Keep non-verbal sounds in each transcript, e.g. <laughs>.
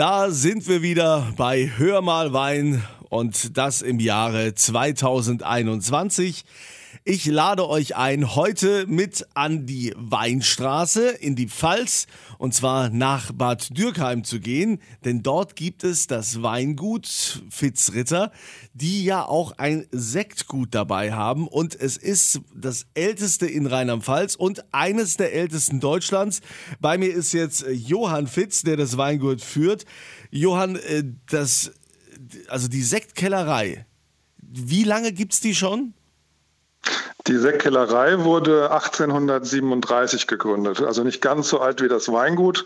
Da sind wir wieder bei Hör mal Wein und das im Jahre 2021. Ich lade euch ein, heute mit an die Weinstraße in die Pfalz und zwar nach Bad Dürkheim zu gehen, denn dort gibt es das Weingut Fitzritter, die ja auch ein Sektgut dabei haben und es ist das älteste in Rheinland-Pfalz und eines der ältesten Deutschlands. Bei mir ist jetzt Johann Fitz, der das Weingut führt. Johann, äh, das, also die Sektkellerei, wie lange gibt es die schon? Die Sektkellerei wurde 1837 gegründet. Also nicht ganz so alt wie das Weingut,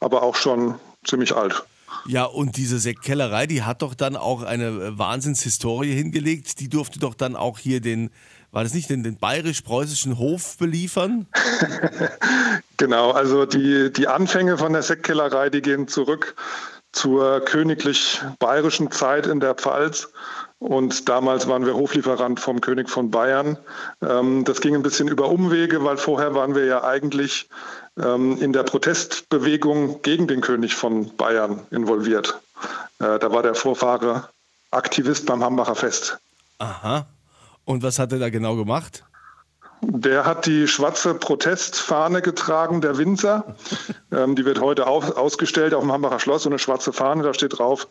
aber auch schon ziemlich alt. Ja, und diese Sektkellerei, die hat doch dann auch eine äh, Wahnsinnshistorie hingelegt. Die durfte doch dann auch hier den, war das nicht, den, den bayerisch-preußischen Hof beliefern? <laughs> genau, also die, die Anfänge von der Sektkellerei, die gehen zurück zur königlich-bayerischen Zeit in der Pfalz. Und damals waren wir Hoflieferant vom König von Bayern. Ähm, das ging ein bisschen über Umwege, weil vorher waren wir ja eigentlich ähm, in der Protestbewegung gegen den König von Bayern involviert. Äh, da war der Vorfahre Aktivist beim Hambacher Fest. Aha. Und was hat er da genau gemacht? Der hat die schwarze Protestfahne getragen, der Winzer. Ähm, die wird heute auf, ausgestellt auf dem Hambacher Schloss, so eine schwarze Fahne. Da steht drauf,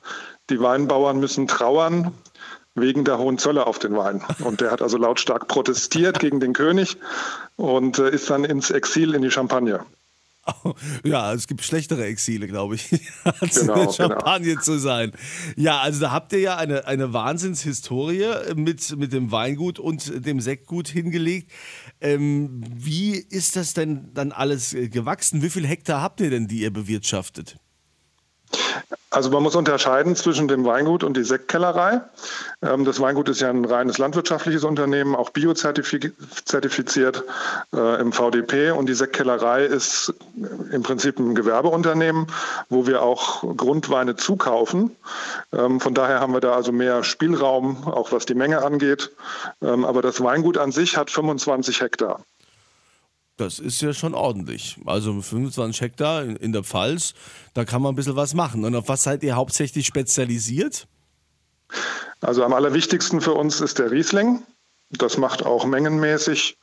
die Weinbauern müssen trauern wegen der hohen Zölle auf den Wein. Und der hat also lautstark protestiert gegen den König und äh, ist dann ins Exil in die Champagne. <laughs> Ja, es gibt schlechtere Exile, glaube ich, <laughs> als genau, in der Champagne genau. zu sein. Ja, also da habt ihr ja eine, eine Wahnsinnshistorie mit, mit dem Weingut und dem Sektgut hingelegt. Ähm, wie ist das denn dann alles gewachsen? Wie viele Hektar habt ihr denn, die ihr bewirtschaftet? Also man muss unterscheiden zwischen dem Weingut und die Sektkellerei. Ähm, das Weingut ist ja ein reines landwirtschaftliches Unternehmen, auch biozertifiziert äh, im VDP. Und die Sektkellerei ist im Prinzip ein Gewerbeunternehmen, wo wir auch Grundweine zukaufen. Ähm, von daher haben wir da also mehr Spielraum, auch was die Menge angeht. Ähm, aber das Weingut an sich hat 25 Hektar. Das ist ja schon ordentlich. Also 25 Hektar in, der Pfalz, da kann man ein bisschen was machen. Und auf was seid ihr hauptsächlich spezialisiert? Also am allerwichtigsten für uns ist der Riesling. Das macht auch mengenmäßig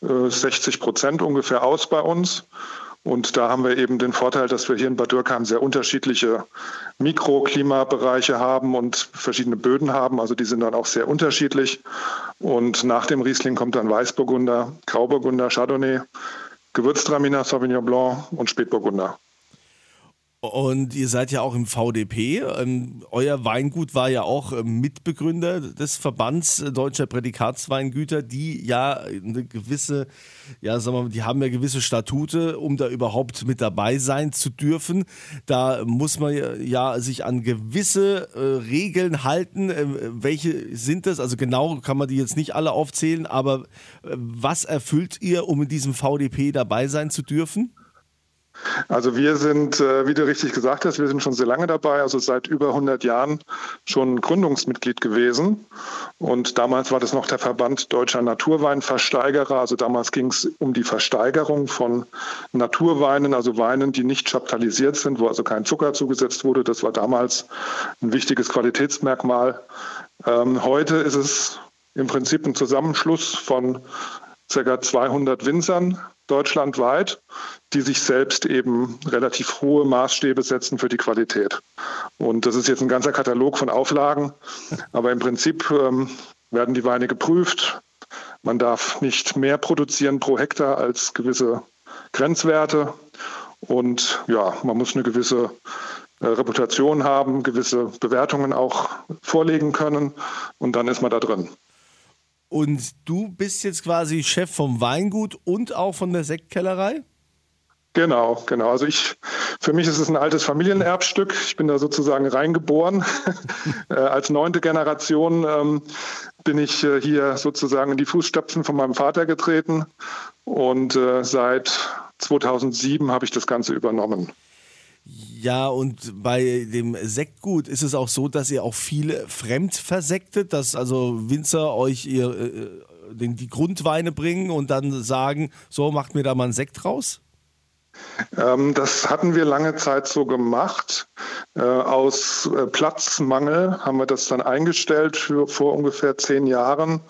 60 äh, Prozent ungefähr aus bei uns. Und da haben wir eben den Vorteil, dass wir hier in Bad Dürkheim sehr unterschiedliche Mikroklimabereiche haben und verschiedene Böden haben. Also die sind dann auch sehr unterschiedlich. Und nach dem Riesling kommt dann Weißburgunder, Grauburgunder, Chardonnay, Gewürztraminer, Sauvignon Blanc und Spätburgunder. Und ihr seid ja auch im VDP. Ähm, euer Weingut war ja auch ähm, Mitbegründer des Verbands Deutscher Prädikatsweingüter, die ja eine gewisse, ja, sagen wir mal, die haben ja gewisse Statute, um da überhaupt mit dabei sein zu dürfen. Da muss man ja sich an gewisse äh, Regeln halten. Äh, welche sind das? Also genau kann man die jetzt nicht alle aufzählen, aber äh, was erfüllt ihr, um in diesem VDP dabei sein zu dürfen? Also wir sind, äh, wie du richtig gesagt hast, wir sind schon sehr lange dabei, also seit über 100 Jahren schon Gründungsmitglied gewesen. Und damals war das noch der Verband Deutscher Naturweinversteigerer. Also damals ging es um die Versteigerung von Naturweinen, also Weinen, die nicht chaptalisiert sind, wo also kein Zucker zugesetzt wurde. Das war damals ein wichtiges Qualitätsmerkmal. Ähm, heute ist es im Prinzip ein Zusammenschluss von ca. 200 Winzern deutschlandweit, die sich selbst eben relativ hohe Maßstäbe setzen für die Qualität. Und das ist jetzt ein ganzer Katalog von Auflagen, aber im Prinzip ähm, werden die Weine geprüft. Man darf nicht mehr produzieren pro Hektar als gewisse Grenzwerte. Und ja, man muss eine gewisse äh, Reputation haben, gewisse Bewertungen auch vorlegen können und dann ist man da drin. Und du bist jetzt quasi Chef vom Weingut und auch von der Sektkellerei? Genau, genau. Also ich, für mich ist es ein altes Familienerbstück. Ich bin da sozusagen reingeboren. <laughs> äh, als neunte Generation ähm, bin ich äh, hier sozusagen in die Fußstapfen von meinem Vater getreten und äh, seit 2007 habe ich das Ganze übernommen. Ja, und bei dem Sektgut ist es auch so, dass ihr auch viele fremd versektet, dass also Winzer euch ihr, äh, den, die Grundweine bringen und dann sagen, so macht mir da mal einen Sekt raus? Ähm, das hatten wir lange Zeit so gemacht. Äh, aus äh, Platzmangel haben wir das dann eingestellt für, vor ungefähr zehn Jahren.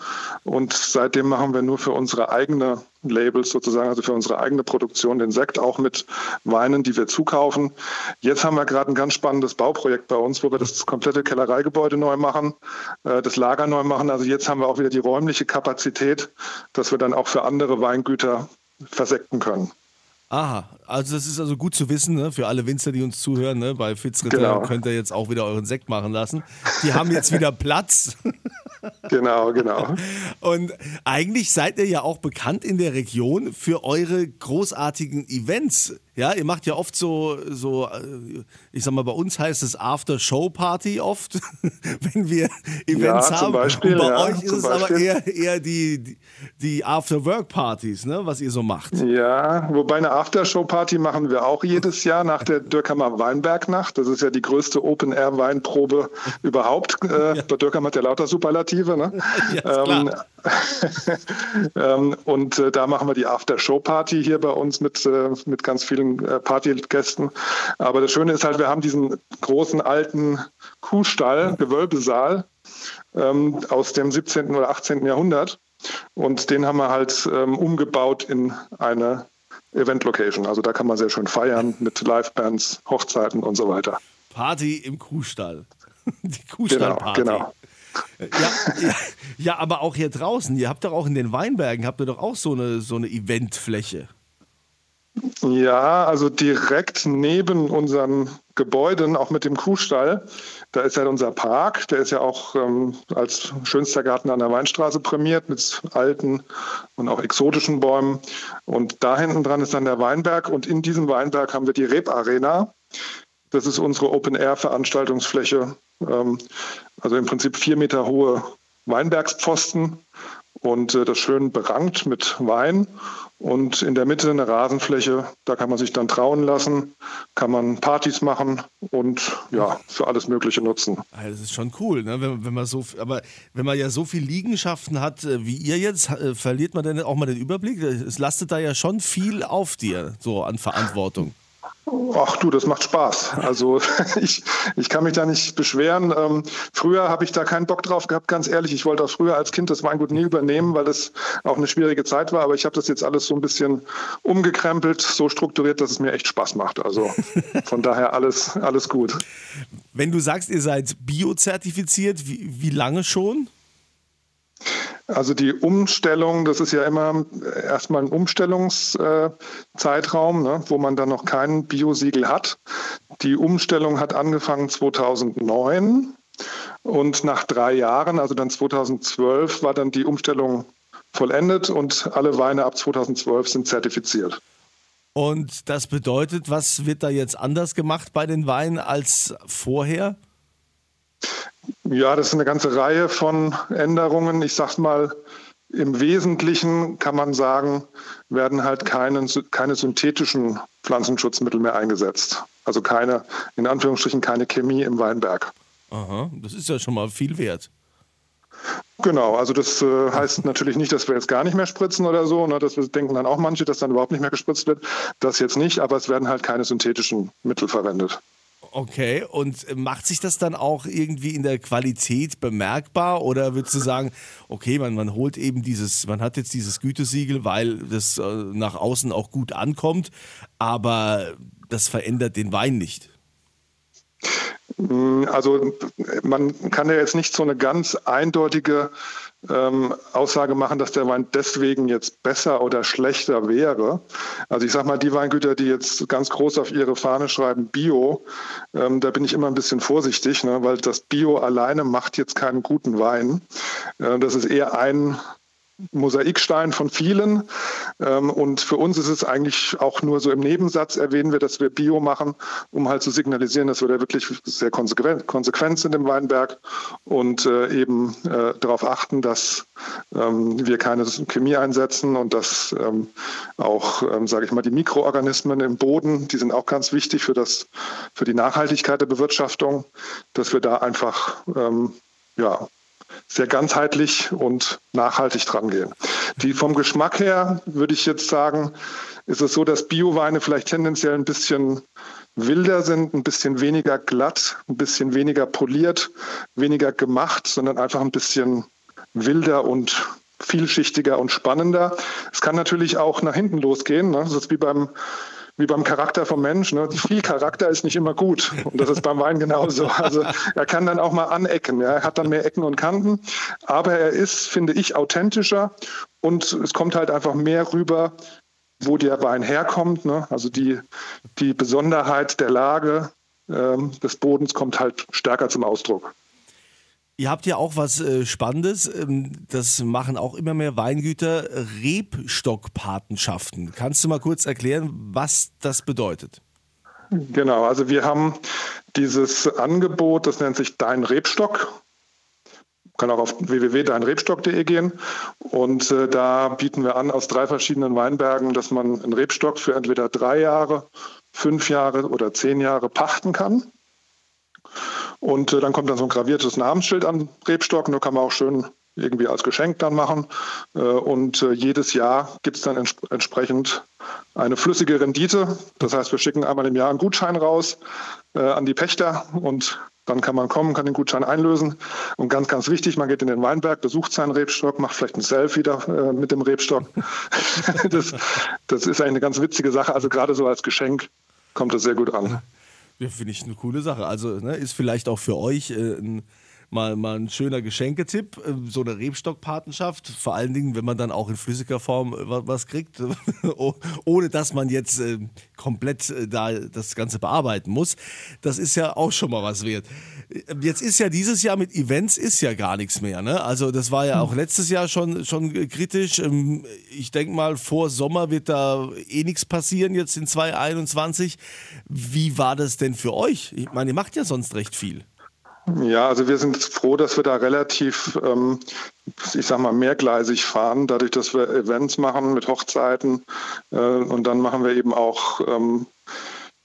Und seitdem machen wir nur für unsere eigene Labels sozusagen, also für unsere eigene Produktion, den Sekt auch mit Weinen, die wir zukaufen. Jetzt haben wir gerade ein ganz spannendes Bauprojekt bei uns, wo wir das komplette Kellereigebäude neu machen, äh, das Lager neu machen. Also jetzt haben wir auch wieder die räumliche Kapazität, dass wir dann auch für andere Weingüter versekten können. Aha, also das ist also gut zu wissen, ne? für alle Winzer, die uns zuhören. Ne? Bei Fitzritter genau. könnt ihr jetzt auch wieder euren Sekt machen lassen. Die haben jetzt wieder Platz. <laughs> genau, genau. Und eigentlich seid ihr ja auch bekannt in der Region für eure großartigen Events. Ja, ihr macht ja oft so, so, äh, ich sag mal, bei uns heißt es After-Show-Party oft, <laughs> wenn wir Events ja, haben. Beispiel, Und bei ja, euch ist es Beispiel. aber eher, eher die, die After-Work-Partys, ne, was ihr so macht. Ja, wobei eine After-Show-Party machen wir auch jedes Jahr nach der Dürkhammer Weinbergnacht. Das ist ja die größte Open-Air-Weinprobe überhaupt. Äh, <laughs> ja. Bei Dürkheim hat ja lauter Superlative. Ne? <laughs> Ja, ähm, <laughs> und äh, da machen wir die After-Show-Party hier bei uns mit, äh, mit ganz vielen äh, Partygästen. Aber das Schöne ist halt, wir haben diesen großen alten Kuhstall, Gewölbesaal ähm, aus dem 17. oder 18. Jahrhundert. Und den haben wir halt ähm, umgebaut in eine Event-Location. Also da kann man sehr schön feiern mit Live-Bands, Hochzeiten und so weiter. Party im Kuhstall. <laughs> Die Kuhstallparty. Genau, genau. Ja, ja, aber auch hier draußen. Ihr habt doch auch in den Weinbergen, habt ihr doch auch so eine, so eine Eventfläche. Ja, also direkt neben unseren Gebäuden, auch mit dem Kuhstall, da ist ja unser Park, der ist ja auch ähm, als schönster Garten an der Weinstraße prämiert mit alten und auch exotischen Bäumen. Und da hinten dran ist dann der Weinberg und in diesem Weinberg haben wir die Rebarena. Das ist unsere Open-Air-Veranstaltungsfläche. Ähm, also im Prinzip vier Meter hohe Weinbergspfosten und äh, das schön berankt mit Wein. Und in der Mitte eine Rasenfläche, da kann man sich dann trauen lassen, kann man Partys machen und ja, für alles Mögliche nutzen. Das ist schon cool, ne? wenn, wenn man so, aber wenn man ja so viele Liegenschaften hat äh, wie ihr jetzt, äh, verliert man dann auch mal den Überblick? Es lastet da ja schon viel auf dir, so an Verantwortung. Ach du, das macht Spaß. Also <laughs> ich, ich kann mich da nicht beschweren. Ähm, früher habe ich da keinen Bock drauf gehabt, ganz ehrlich. Ich wollte auch früher als Kind das Weingut nie übernehmen, weil das auch eine schwierige Zeit war. Aber ich habe das jetzt alles so ein bisschen umgekrempelt, so strukturiert, dass es mir echt Spaß macht. Also <laughs> von daher alles, alles gut. Wenn du sagst, ihr seid biozertifiziert, wie, wie lange schon? Also die Umstellung, das ist ja immer erstmal ein Umstellungszeitraum, ne, wo man dann noch kein Biosiegel hat. Die Umstellung hat angefangen 2009 und nach drei Jahren, also dann 2012, war dann die Umstellung vollendet und alle Weine ab 2012 sind zertifiziert. Und das bedeutet, was wird da jetzt anders gemacht bei den Weinen als vorher? Ja, das ist eine ganze Reihe von Änderungen. Ich sage mal, im Wesentlichen kann man sagen, werden halt keine, keine synthetischen Pflanzenschutzmittel mehr eingesetzt. Also keine, in Anführungsstrichen, keine Chemie im Weinberg. Aha, das ist ja schon mal viel wert. Genau, also das äh, heißt <laughs> natürlich nicht, dass wir jetzt gar nicht mehr spritzen oder so. Ne? Das denken dann auch manche, dass dann überhaupt nicht mehr gespritzt wird. Das jetzt nicht, aber es werden halt keine synthetischen Mittel verwendet. Okay, und macht sich das dann auch irgendwie in der Qualität bemerkbar oder würdest du sagen, okay, man, man holt eben dieses, man hat jetzt dieses Gütesiegel, weil das äh, nach außen auch gut ankommt, aber das verändert den Wein nicht? Also man kann ja jetzt nicht so eine ganz eindeutige ähm, Aussage machen, dass der Wein deswegen jetzt besser oder schlechter wäre. Also ich sage mal, die Weingüter, die jetzt ganz groß auf ihre Fahne schreiben Bio, ähm, da bin ich immer ein bisschen vorsichtig, ne, weil das Bio alleine macht jetzt keinen guten Wein. Äh, das ist eher ein Mosaikstein von vielen. Ähm, und für uns ist es eigentlich auch nur so im Nebensatz erwähnen wir, dass wir Bio machen, um halt zu signalisieren, dass wir da wirklich sehr konsequent, sind im Weinberg und äh, eben äh, darauf achten, dass ähm, wir keine Chemie einsetzen und dass ähm, auch, sage ich mal, die Mikroorganismen im Boden, die sind auch ganz wichtig für, das, für die Nachhaltigkeit der Bewirtschaftung, dass wir da einfach ja, sehr ganzheitlich und nachhaltig dran gehen. Die vom Geschmack her würde ich jetzt sagen, ist es so, dass Bioweine vielleicht tendenziell ein bisschen wilder sind, ein bisschen weniger glatt, ein bisschen weniger poliert, weniger gemacht, sondern einfach ein bisschen wilder und vielschichtiger und spannender. Es kann natürlich auch nach hinten losgehen. Ne? Das ist wie beim wie beim Charakter vom Menschen. Ne? Viel Charakter ist nicht immer gut. Und das ist beim Wein genauso. Also er kann dann auch mal anecken. Ja? Er hat dann mehr Ecken und Kanten. Aber er ist, finde ich, authentischer. Und es kommt halt einfach mehr rüber, wo der Wein herkommt. Ne? Also die, die Besonderheit der Lage ähm, des Bodens kommt halt stärker zum Ausdruck. Ihr habt ja auch was äh, Spannendes. Ähm, das machen auch immer mehr Weingüter. Rebstockpatenschaften. Kannst du mal kurz erklären, was das bedeutet? Genau, also wir haben dieses Angebot, das nennt sich Dein Rebstock. Kann auch auf www.deinrebstock.de gehen und äh, da bieten wir an aus drei verschiedenen Weinbergen, dass man einen Rebstock für entweder drei Jahre, fünf Jahre oder zehn Jahre pachten kann. Und äh, dann kommt dann so ein graviertes Namensschild an Rebstock. Und da kann man auch schön irgendwie als Geschenk dann machen. Äh, und äh, jedes Jahr gibt es dann ents entsprechend eine flüssige Rendite. Das heißt, wir schicken einmal im Jahr einen Gutschein raus äh, an die Pächter und dann kann man kommen, kann den Gutschein einlösen. Und ganz, ganz wichtig, man geht in den Weinberg, besucht seinen Rebstock, macht vielleicht ein Selfie da, äh, mit dem Rebstock. <laughs> das, das ist eine ganz witzige Sache. Also gerade so als Geschenk kommt das sehr gut an. Ja, finde ich eine coole Sache. Also ne, ist vielleicht auch für euch äh, ein mal, mal ein schöner Geschenketipp, äh, so eine Rebstockpatenschaft. Vor allen Dingen, wenn man dann auch in flüssiger Form äh, was kriegt, <laughs> ohne dass man jetzt äh, komplett da das Ganze bearbeiten muss. Das ist ja auch schon mal was wert. Jetzt ist ja dieses Jahr mit Events ist ja gar nichts mehr. Ne? Also das war ja auch hm. letztes Jahr schon, schon kritisch. Ähm, ich denke mal, vor Sommer wird da eh nichts passieren jetzt in 2021. Wie war das denn für euch? Ich meine, ihr macht ja sonst recht viel. Ja, also wir sind froh, dass wir da relativ, ähm, ich sag mal, mehrgleisig fahren, dadurch, dass wir Events machen mit Hochzeiten äh, und dann machen wir eben auch ähm,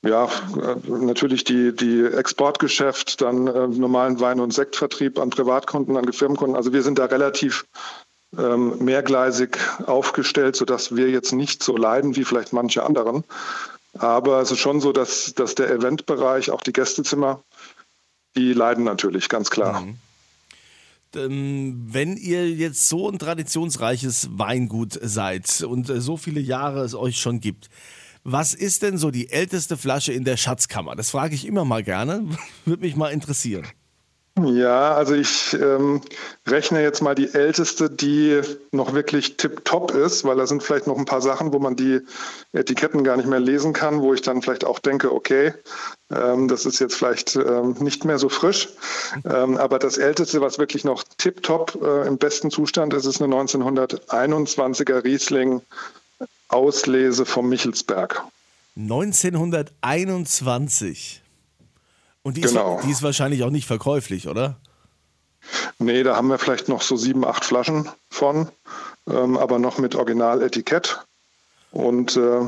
ja, äh, natürlich die, die Exportgeschäft, dann äh, normalen Wein- und Sektvertrieb an Privatkunden, an Firmenkunden. Also wir sind da relativ ähm, mehrgleisig aufgestellt, sodass wir jetzt nicht so leiden wie vielleicht manche anderen. Aber es ist schon so, dass, dass der Eventbereich, auch die Gästezimmer, die leiden natürlich, ganz klar. Mhm. Wenn ihr jetzt so ein traditionsreiches Weingut seid und äh, so viele Jahre es euch schon gibt, was ist denn so die älteste Flasche in der Schatzkammer? Das frage ich immer mal gerne, <laughs> würde mich mal interessieren. Ja, also ich ähm, rechne jetzt mal die älteste, die noch wirklich tipptopp ist, weil da sind vielleicht noch ein paar Sachen, wo man die Etiketten gar nicht mehr lesen kann, wo ich dann vielleicht auch denke, okay, ähm, das ist jetzt vielleicht ähm, nicht mehr so frisch. Ähm, aber das älteste, was wirklich noch tipptopp äh, im besten Zustand ist, ist eine 1921er Riesling Auslese vom Michelsberg. 1921. Und die, genau. ist, die ist wahrscheinlich auch nicht verkäuflich, oder? Nee, da haben wir vielleicht noch so sieben, acht Flaschen von, ähm, aber noch mit Originaletikett. Und äh,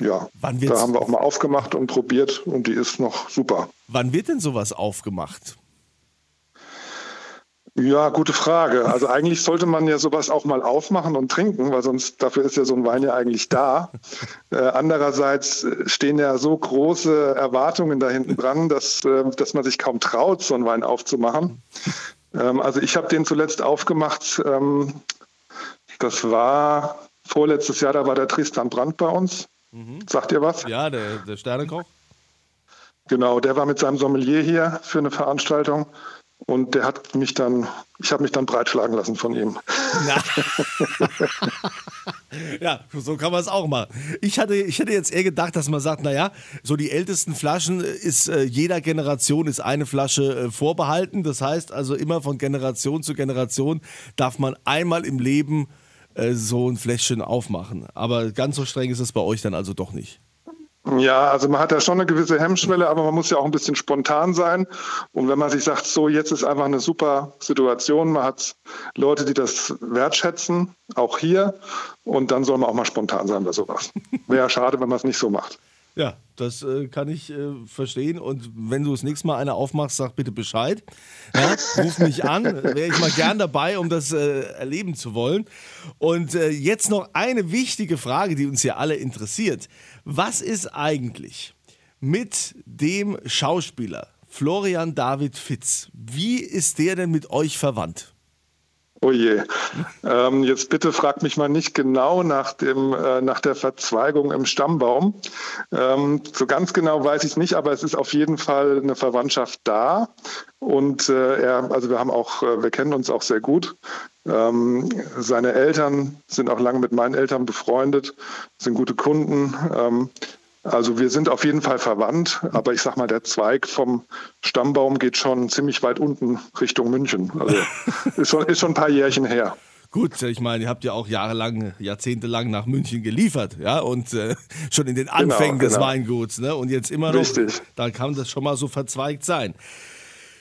ja, da haben wir auch mal aufgemacht und probiert und die ist noch super. Wann wird denn sowas aufgemacht? Ja, gute Frage. Also eigentlich sollte man ja sowas auch mal aufmachen und trinken, weil sonst dafür ist ja so ein Wein ja eigentlich da. Äh, andererseits stehen ja so große Erwartungen da hinten dran, dass, äh, dass man sich kaum traut, so einen Wein aufzumachen. Ähm, also ich habe den zuletzt aufgemacht. Ähm, das war vorletztes Jahr, da war der Tristan Brandt bei uns. Mhm. Sagt ihr was? Ja, der, der Sternekoch. Genau, der war mit seinem Sommelier hier für eine Veranstaltung. Und der hat mich dann, ich habe mich dann breitschlagen lassen von ihm. <laughs> ja, so kann man es auch machen. Ich hatte, ich hätte jetzt eher gedacht, dass man sagt, naja, so die ältesten Flaschen ist äh, jeder Generation ist eine Flasche äh, vorbehalten. Das heißt also immer von Generation zu Generation darf man einmal im Leben äh, so ein Fläschchen aufmachen. Aber ganz so streng ist es bei euch dann also doch nicht. Ja, also man hat ja schon eine gewisse Hemmschwelle, aber man muss ja auch ein bisschen spontan sein. Und wenn man sich sagt, so jetzt ist einfach eine super Situation, man hat Leute, die das wertschätzen, auch hier, und dann soll man auch mal spontan sein bei sowas. Wäre ja schade, wenn man es nicht so macht. Ja, das äh, kann ich äh, verstehen. Und wenn du das nächste Mal eine aufmachst, sag bitte Bescheid. Ja, ruf mich an, wäre ich mal gern dabei, um das äh, erleben zu wollen. Und äh, jetzt noch eine wichtige Frage, die uns ja alle interessiert. Was ist eigentlich mit dem Schauspieler Florian David Fitz? Wie ist der denn mit euch verwandt? Oh je. Ähm, jetzt bitte frag mich mal nicht genau nach, dem, äh, nach der Verzweigung im Stammbaum. Ähm, so ganz genau weiß ich nicht, aber es ist auf jeden Fall eine Verwandtschaft da. Und äh, er, also wir haben auch, äh, wir kennen uns auch sehr gut. Ähm, seine Eltern sind auch lange mit meinen Eltern befreundet, sind gute Kunden. Ähm, also wir sind auf jeden Fall verwandt, aber ich sag mal, der Zweig vom Stammbaum geht schon ziemlich weit unten Richtung München. Also <laughs> ist schon, ist schon ein paar Jährchen her. Gut, ich meine, ihr habt ja auch jahrelang, jahrzehntelang nach München geliefert, ja, und äh, schon in den genau, Anfängen genau, des genau. Weinguts, ne? Und jetzt immer noch, Richtig. da kann das schon mal so verzweigt sein.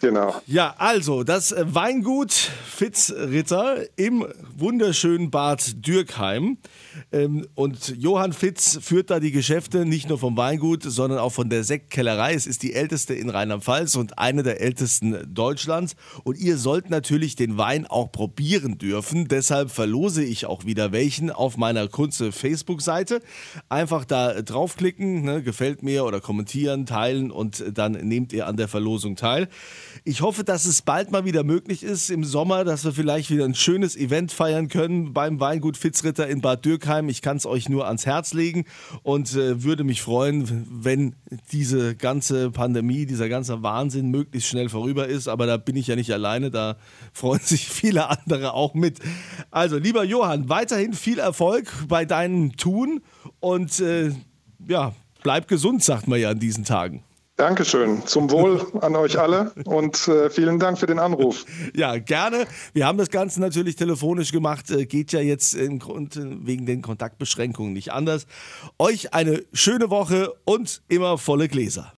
Genau. Ja, also das Weingut Fitzritter im wunderschönen Bad Dürkheim. Ähm, und Johann Fitz führt da die Geschäfte nicht nur vom Weingut, sondern auch von der Sektkellerei. Es ist die älteste in Rheinland-Pfalz und eine der ältesten Deutschlands. Und ihr sollt natürlich den Wein auch probieren dürfen. Deshalb verlose ich auch wieder welchen auf meiner Kunze Facebook-Seite. Einfach da draufklicken, ne, gefällt mir oder kommentieren, teilen und dann nehmt ihr an der Verlosung teil. Ich hoffe, dass es bald mal wieder möglich ist im Sommer, dass wir vielleicht wieder ein schönes Event feiern können beim Weingut Fitzritter in Bad Dürkheim. Ich kann es euch nur ans Herz legen und äh, würde mich freuen, wenn diese ganze Pandemie, dieser ganze Wahnsinn möglichst schnell vorüber ist. Aber da bin ich ja nicht alleine, da freuen sich viele andere auch mit. Also, lieber Johann, weiterhin viel Erfolg bei deinem Tun und äh, ja, bleib gesund, sagt man ja in diesen Tagen. Dankeschön. Zum Wohl an euch alle und äh, vielen Dank für den Anruf. Ja, gerne. Wir haben das Ganze natürlich telefonisch gemacht. Äh, geht ja jetzt im Grund wegen den Kontaktbeschränkungen nicht anders. Euch eine schöne Woche und immer volle Gläser.